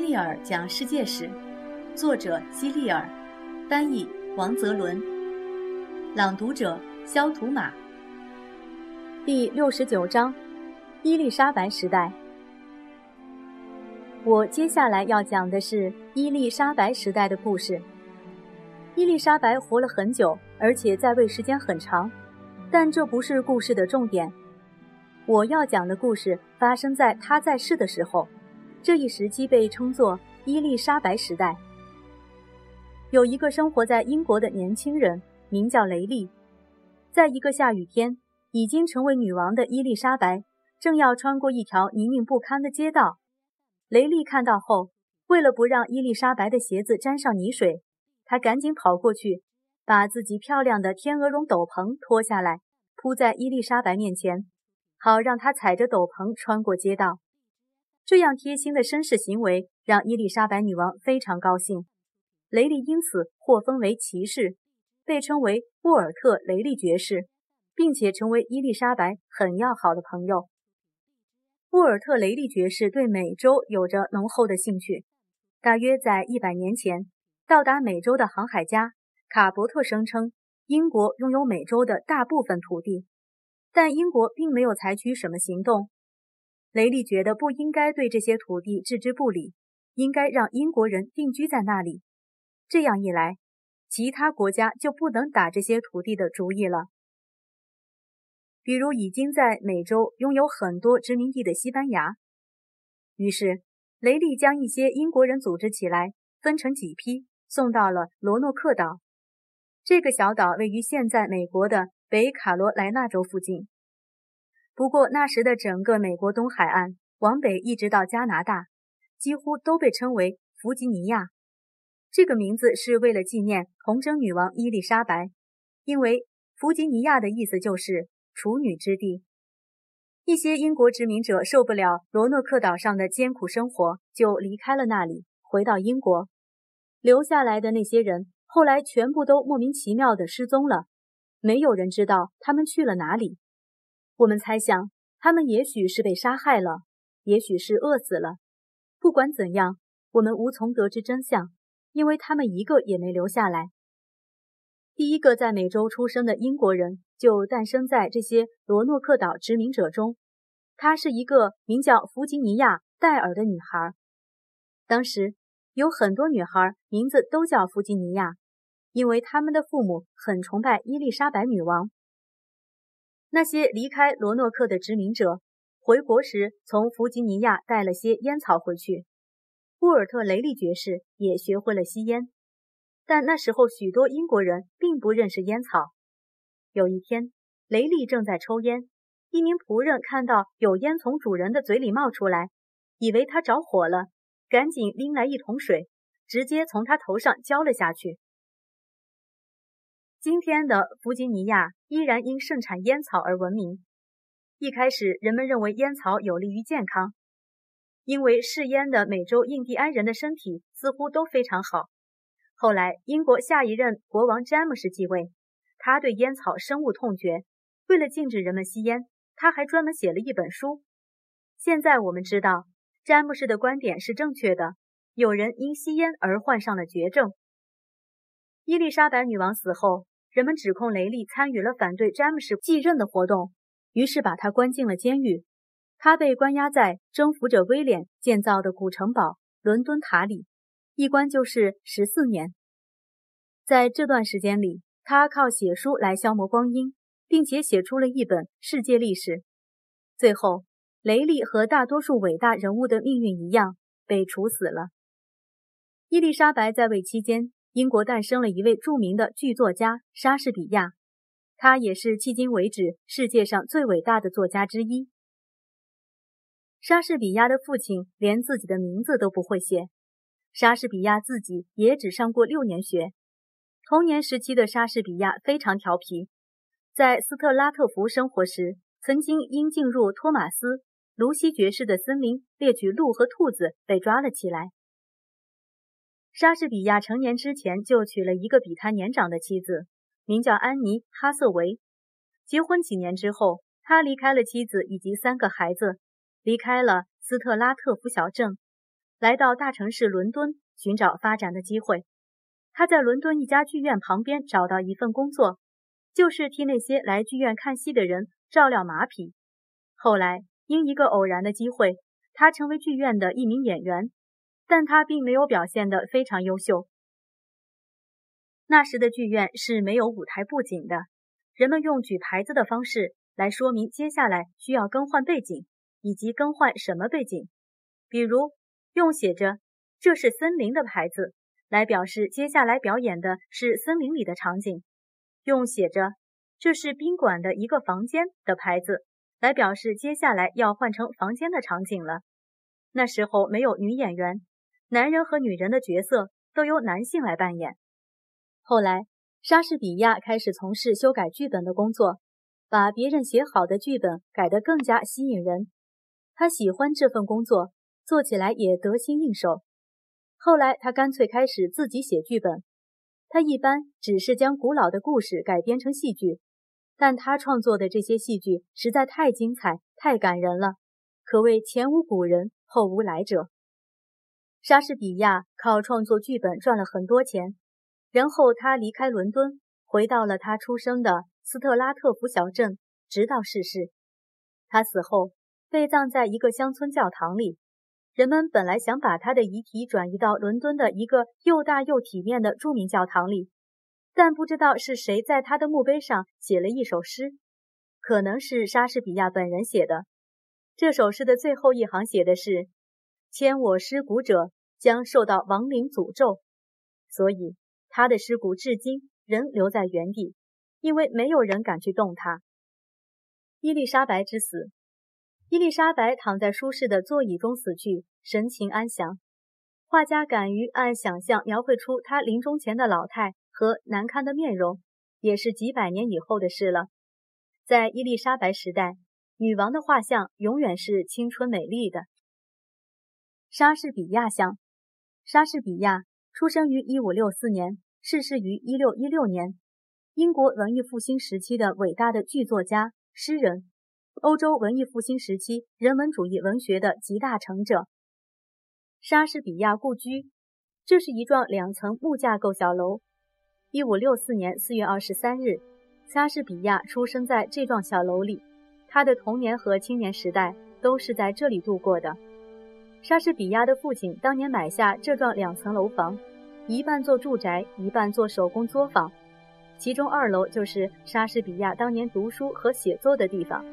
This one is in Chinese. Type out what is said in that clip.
利尔讲世界史，作者希利尔，翻译王泽伦，朗读者肖图马。第六十九章：伊丽莎白时代。我接下来要讲的是伊丽莎白时代的故事。伊丽莎白活了很久，而且在位时间很长，但这不是故事的重点。我要讲的故事发生在她在世的时候。这一时期被称作伊丽莎白时代。有一个生活在英国的年轻人，名叫雷利。在一个下雨天，已经成为女王的伊丽莎白正要穿过一条泥泞不堪的街道。雷利看到后，为了不让伊丽莎白的鞋子沾上泥水，他赶紧跑过去，把自己漂亮的天鹅绒斗篷脱下来，铺在伊丽莎白面前，好让她踩着斗篷穿过街道。这样贴心的绅士行为让伊丽莎白女王非常高兴。雷利因此获封为骑士，被称为沃尔特·雷利爵士，并且成为伊丽莎白很要好的朋友。沃尔特·雷利爵士对美洲有着浓厚的兴趣。大约在一百年前，到达美洲的航海家卡伯特声称英国拥有美洲的大部分土地，但英国并没有采取什么行动。雷利觉得不应该对这些土地置之不理，应该让英国人定居在那里。这样一来，其他国家就不能打这些土地的主意了。比如，已经在美洲拥有很多殖民地的西班牙。于是，雷利将一些英国人组织起来，分成几批，送到了罗诺克岛。这个小岛位于现在美国的北卡罗来纳州附近。不过那时的整个美国东海岸往北一直到加拿大，几乎都被称为弗吉尼亚。这个名字是为了纪念童贞女王伊丽莎白，因为弗吉尼亚的意思就是处女之地。一些英国殖民者受不了罗诺克岛上的艰苦生活，就离开了那里，回到英国。留下来的那些人后来全部都莫名其妙的失踪了，没有人知道他们去了哪里。我们猜想，他们也许是被杀害了，也许是饿死了。不管怎样，我们无从得知真相，因为他们一个也没留下来。第一个在美洲出生的英国人就诞生在这些罗诺克岛殖民者中，她是一个名叫弗吉尼亚·戴尔的女孩。当时有很多女孩名字都叫弗吉尼亚，因为他们的父母很崇拜伊丽莎白女王。那些离开罗诺克的殖民者回国时，从弗吉尼亚带了些烟草回去。沃尔特·雷利爵士也学会了吸烟，但那时候许多英国人并不认识烟草。有一天，雷利正在抽烟，一名仆人看到有烟从主人的嘴里冒出来，以为他着火了，赶紧拎来一桶水，直接从他头上浇了下去。今天的弗吉尼亚依然因盛产烟草而闻名。一开始，人们认为烟草有利于健康，因为嗜烟的美洲印第安人的身体似乎都非常好。后来，英国下一任国王詹姆士继位，他对烟草深恶痛绝。为了禁止人们吸烟，他还专门写了一本书。现在我们知道，詹姆士的观点是正确的。有人因吸烟而患上了绝症。伊丽莎白女王死后。人们指控雷利参与了反对詹姆士继任的活动，于是把他关进了监狱。他被关押在征服者威廉建造的古城堡伦敦塔里，一关就是十四年。在这段时间里，他靠写书来消磨光阴，并且写出了一本世界历史。最后，雷利和大多数伟大人物的命运一样，被处死了。伊丽莎白在位期间。英国诞生了一位著名的剧作家莎士比亚，他也是迄今为止世界上最伟大的作家之一。莎士比亚的父亲连自己的名字都不会写，莎士比亚自己也只上过六年学。童年时期的莎士比亚非常调皮，在斯特拉特福生活时，曾经因进入托马斯·卢西爵士的森林猎取鹿和兔子被抓了起来。莎士比亚成年之前就娶了一个比他年长的妻子，名叫安妮·哈瑟维。结婚几年之后，他离开了妻子以及三个孩子，离开了斯特拉特福小镇，来到大城市伦敦寻找发展的机会。他在伦敦一家剧院旁边找到一份工作，就是替那些来剧院看戏的人照料马匹。后来因一个偶然的机会，他成为剧院的一名演员，但他并没有表现得非常优秀。那时的剧院是没有舞台布景的，人们用举牌子的方式来说明接下来需要更换背景，以及更换什么背景，比如用写着“这是森林”的牌子。来表示接下来表演的是森林里的场景，用写着“这是宾馆的一个房间”的牌子来表示接下来要换成房间的场景了。那时候没有女演员，男人和女人的角色都由男性来扮演。后来，莎士比亚开始从事修改剧本的工作，把别人写好的剧本改得更加吸引人。他喜欢这份工作，做起来也得心应手。后来，他干脆开始自己写剧本。他一般只是将古老的故事改编成戏剧，但他创作的这些戏剧实在太精彩、太感人了，可谓前无古人后无来者。莎士比亚靠创作剧本赚了很多钱，然后他离开伦敦，回到了他出生的斯特拉特福小镇，直到逝世。他死后被葬在一个乡村教堂里。人们本来想把他的遗体转移到伦敦的一个又大又体面的著名教堂里，但不知道是谁在他的墓碑上写了一首诗，可能是莎士比亚本人写的。这首诗的最后一行写的是：“牵我尸骨者将受到亡灵诅咒。”所以他的尸骨至今仍留在原地，因为没有人敢去动他。伊丽莎白之死。伊丽莎白躺在舒适的座椅中死去，神情安详。画家敢于按想象描绘出她临终前的老态和难堪的面容，也是几百年以后的事了。在伊丽莎白时代，女王的画像永远是青春美丽的。莎士比亚像，莎士比亚出生于1564年，逝世于1616年，英国文艺复兴时期的伟大的剧作家、诗人。欧洲文艺复兴时期人文主义文学的集大成者。莎士比亚故居，这是一幢两层木架构小楼。一五六四年四月二十三日，莎士比亚出生在这幢小楼里，他的童年和青年时代都是在这里度过的。莎士比亚的父亲当年买下这幢两层楼房，一半做住宅，一半做手工作坊，其中二楼就是莎士比亚当年读书和写作的地方。